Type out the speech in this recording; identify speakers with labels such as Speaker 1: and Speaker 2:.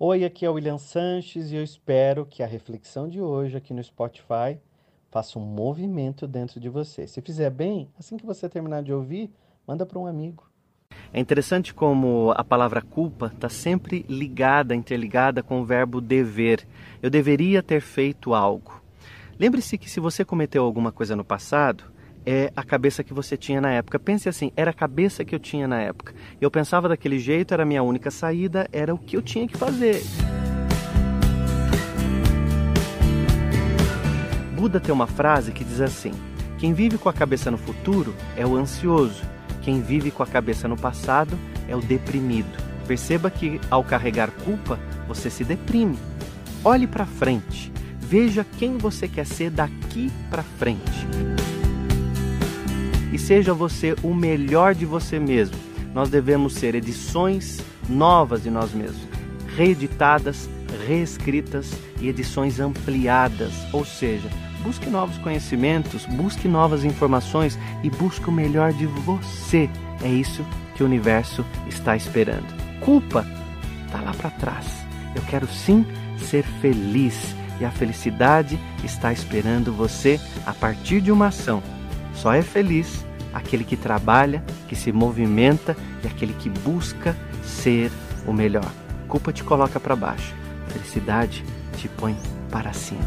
Speaker 1: Oi, aqui é o William Sanches e eu espero que a reflexão de hoje aqui no Spotify faça um movimento dentro de você. Se fizer bem, assim que você terminar de ouvir, manda para um amigo.
Speaker 2: É interessante como a palavra culpa está sempre ligada, interligada com o verbo dever. Eu deveria ter feito algo. Lembre-se que se você cometeu alguma coisa no passado, é a cabeça que você tinha na época. Pense assim, era a cabeça que eu tinha na época. Eu pensava daquele jeito, era a minha única saída, era o que eu tinha que fazer. Buda tem uma frase que diz assim: Quem vive com a cabeça no futuro é o ansioso, quem vive com a cabeça no passado é o deprimido. Perceba que ao carregar culpa, você se deprime. Olhe para frente, veja quem você quer ser daqui para frente. E seja você o melhor de você mesmo. Nós devemos ser edições novas de nós mesmos, reeditadas, reescritas e edições ampliadas, ou seja, Busque novos conhecimentos, busque novas informações e busque o melhor de você. É isso que o universo está esperando. Culpa está lá para trás. Eu quero sim ser feliz e a felicidade está esperando você a partir de uma ação. Só é feliz aquele que trabalha, que se movimenta e aquele que busca ser o melhor. Culpa te coloca para baixo, felicidade te põe para cima.